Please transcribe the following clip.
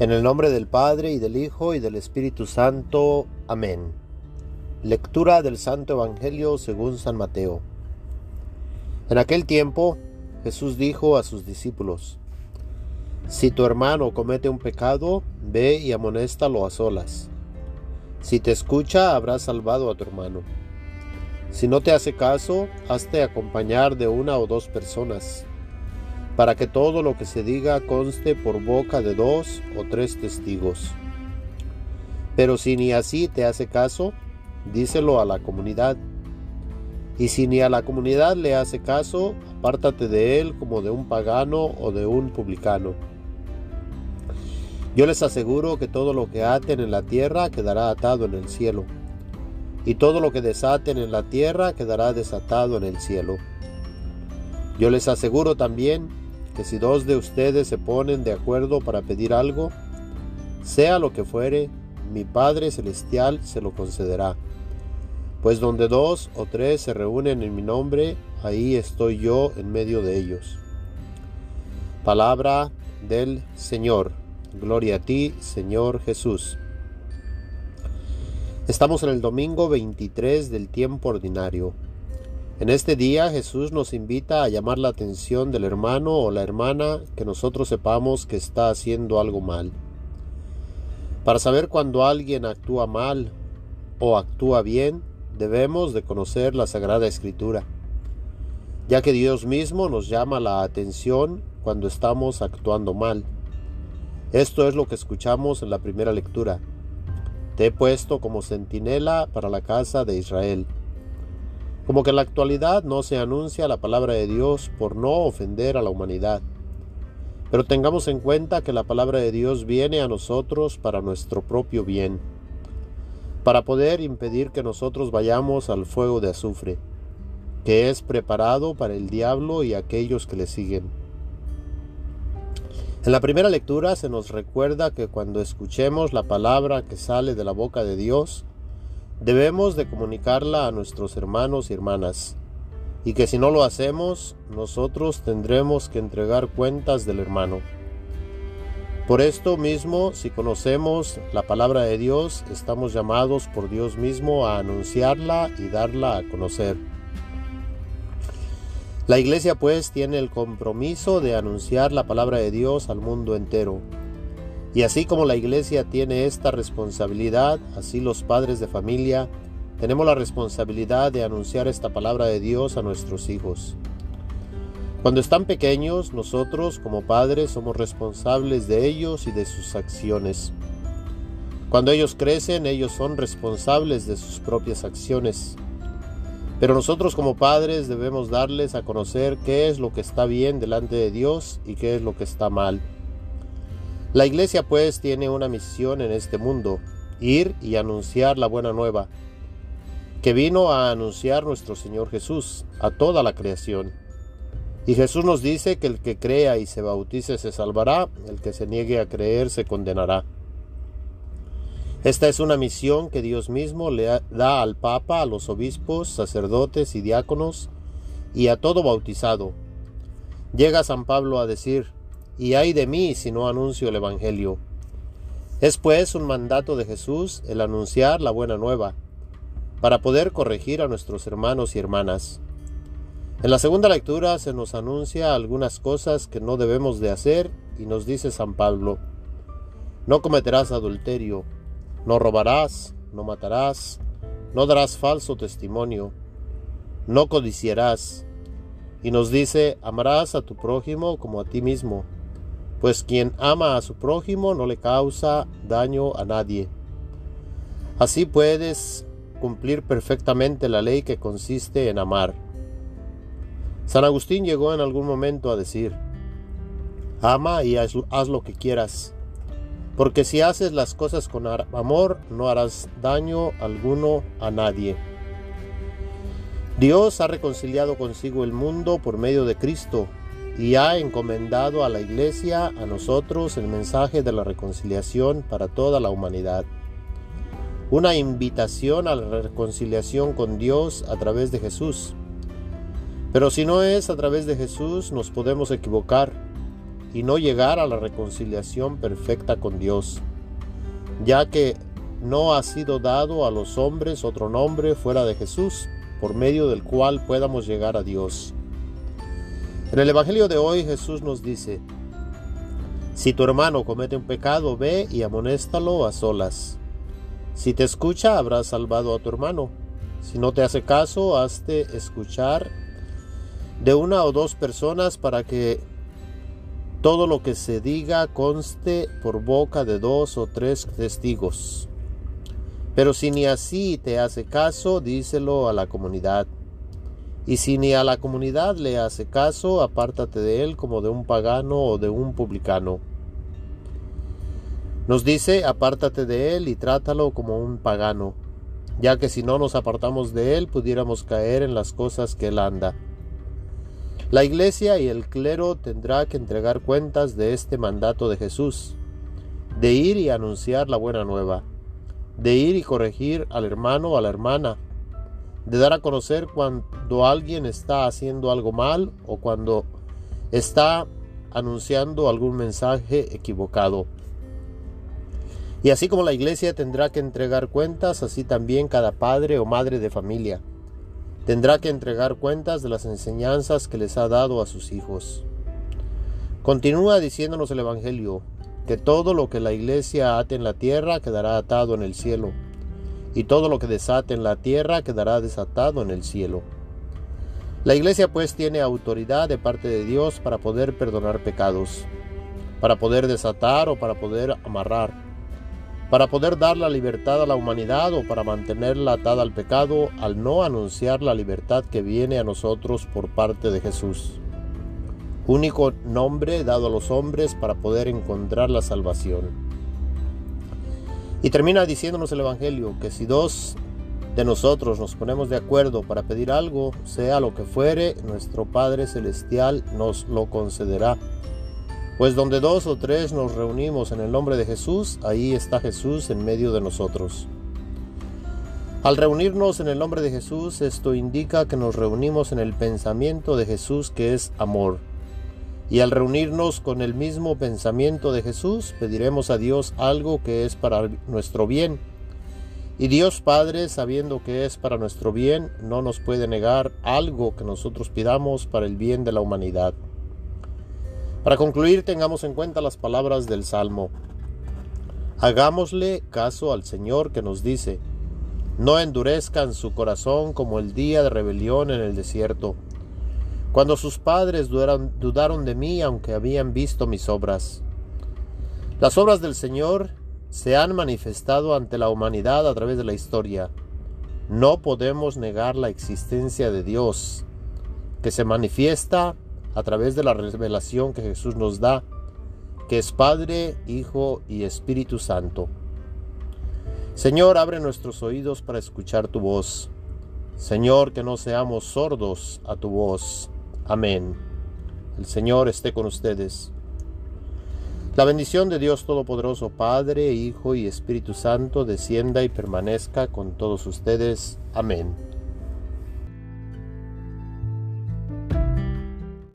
En el nombre del Padre y del Hijo y del Espíritu Santo. Amén. Lectura del Santo Evangelio según San Mateo. En aquel tiempo Jesús dijo a sus discípulos, Si tu hermano comete un pecado, ve y amonéstalo a solas. Si te escucha, habrás salvado a tu hermano. Si no te hace caso, hazte acompañar de una o dos personas para que todo lo que se diga conste por boca de dos o tres testigos. Pero si ni así te hace caso, díselo a la comunidad. Y si ni a la comunidad le hace caso, apártate de él como de un pagano o de un publicano. Yo les aseguro que todo lo que aten en la tierra quedará atado en el cielo, y todo lo que desaten en la tierra quedará desatado en el cielo. Yo les aseguro también si dos de ustedes se ponen de acuerdo para pedir algo, sea lo que fuere, mi Padre Celestial se lo concederá. Pues donde dos o tres se reúnen en mi nombre, ahí estoy yo en medio de ellos. Palabra del Señor. Gloria a ti, Señor Jesús. Estamos en el domingo 23 del tiempo ordinario. En este día Jesús nos invita a llamar la atención del hermano o la hermana que nosotros sepamos que está haciendo algo mal. Para saber cuando alguien actúa mal o actúa bien, debemos de conocer la Sagrada Escritura, ya que Dios mismo nos llama la atención cuando estamos actuando mal. Esto es lo que escuchamos en la primera lectura. Te he puesto como centinela para la casa de Israel. Como que en la actualidad no se anuncia la palabra de Dios por no ofender a la humanidad. Pero tengamos en cuenta que la palabra de Dios viene a nosotros para nuestro propio bien, para poder impedir que nosotros vayamos al fuego de azufre, que es preparado para el diablo y aquellos que le siguen. En la primera lectura se nos recuerda que cuando escuchemos la palabra que sale de la boca de Dios, debemos de comunicarla a nuestros hermanos y hermanas, y que si no lo hacemos, nosotros tendremos que entregar cuentas del hermano. Por esto mismo, si conocemos la palabra de Dios, estamos llamados por Dios mismo a anunciarla y darla a conocer. La iglesia pues tiene el compromiso de anunciar la palabra de Dios al mundo entero y así como la iglesia tiene esta responsabilidad, así los padres de familia tenemos la responsabilidad de anunciar esta palabra de Dios a nuestros hijos. Cuando están pequeños, nosotros como padres somos responsables de ellos y de sus acciones. Cuando ellos crecen, ellos son responsables de sus propias acciones. Pero nosotros como padres debemos darles a conocer qué es lo que está bien delante de Dios y qué es lo que está mal. La iglesia pues tiene una misión en este mundo, ir y anunciar la buena nueva, que vino a anunciar nuestro Señor Jesús a toda la creación. Y Jesús nos dice que el que crea y se bautice se salvará, el que se niegue a creer se condenará. Esta es una misión que Dios mismo le da al Papa, a los obispos, sacerdotes y diáconos, y a todo bautizado. Llega San Pablo a decir, y ay de mí si no anuncio el Evangelio. Es pues un mandato de Jesús el anunciar la buena nueva, para poder corregir a nuestros hermanos y hermanas. En la segunda lectura se nos anuncia algunas cosas que no debemos de hacer y nos dice San Pablo, no cometerás adulterio, no robarás, no matarás, no darás falso testimonio, no codiciarás, y nos dice, amarás a tu prójimo como a ti mismo pues quien ama a su prójimo no le causa daño a nadie. Así puedes cumplir perfectamente la ley que consiste en amar. San Agustín llegó en algún momento a decir, ama y haz, lo que quieras, porque si haces las cosas con amor no harás daño alguno a nadie. Dios ha reconciliado consigo el mundo por medio de Cristo, y ha encomendado a la Iglesia, a nosotros, el mensaje de la reconciliación para toda la humanidad. Una invitación a la reconciliación con Dios a través de Jesús. Pero si no es a través de Jesús, nos podemos equivocar, y no llegar a la reconciliación perfecta con Dios, ya que no ha sido dado a los hombres otro nombre fuera de Jesús, por medio del cual podamos llegar a Dios. En el Evangelio de hoy Jesús nos dice, si tu hermano comete un pecado, ve y amonéstalo a solas. Si te escucha, habrás salvado a tu hermano. Si no te hace caso, hazte escuchar de una o dos personas para que todo lo que se diga conste por boca de dos o tres testigos. Pero si ni así te hace caso, díselo a la comunidad. Y si ni a la comunidad le hace caso, apártate de él como de un pagano o de un publicano. Nos dice, apártate de él y trátalo como un pagano, ya que si no nos apartamos de él pudiéramos caer en las cosas que él anda. La iglesia y el clero tendrá que entregar cuentas de este mandato de Jesús, de ir y anunciar la buena nueva, de ir y corregir al hermano o a la hermana, de dar a conocer cuando alguien está haciendo algo mal o cuando está anunciando algún mensaje equivocado. Y así como la iglesia tendrá que entregar cuentas, así también cada padre o madre de familia tendrá que entregar cuentas de las enseñanzas que les ha dado a sus hijos. Continúa diciéndonos el Evangelio que todo lo que la iglesia ate en la tierra quedará atado en el cielo, y todo lo que desate en la tierra quedará desatado en el cielo. La iglesia pues tiene autoridad de parte de Dios para poder perdonar pecados, para poder desatar o para poder amarrar para poder dar la libertad a la humanidad o para mantenerla atada al pecado al no anunciar la libertad que viene a nosotros por parte de Jesús. Único nombre dado a los hombres para poder encontrar la salvación. Y termina diciéndonos el Evangelio que si dos de nosotros nos ponemos de acuerdo para pedir algo, sea lo que fuere, nuestro Padre Celestial nos lo concederá. Pues donde dos o tres nos reunimos en el nombre de Jesús, ahí está Jesús en medio de nosotros. Al reunirnos en el nombre de Jesús, esto indica que nos reunimos en el pensamiento de Jesús que es amor. Y al reunirnos con el mismo pensamiento de Jesús, pediremos a Dios algo que es para nuestro bien. Y Dios Padre, sabiendo que es para nuestro bien, no nos puede negar algo que nosotros pidamos para el bien de la humanidad. Para concluir, tengamos en cuenta las palabras del Salmo. Hagámosle caso al Señor que nos dice, no endurezcan su corazón como el día de rebelión en el desierto, cuando sus padres dudaron de mí aunque habían visto mis obras. Las obras del Señor se han manifestado ante la humanidad a través de la historia. No podemos negar la existencia de Dios, que se manifiesta a través de la revelación que Jesús nos da, que es Padre, Hijo y Espíritu Santo. Señor, abre nuestros oídos para escuchar tu voz. Señor, que no seamos sordos a tu voz. Amén. El Señor esté con ustedes. La bendición de Dios Todopoderoso, Padre, Hijo y Espíritu Santo, descienda y permanezca con todos ustedes. Amén.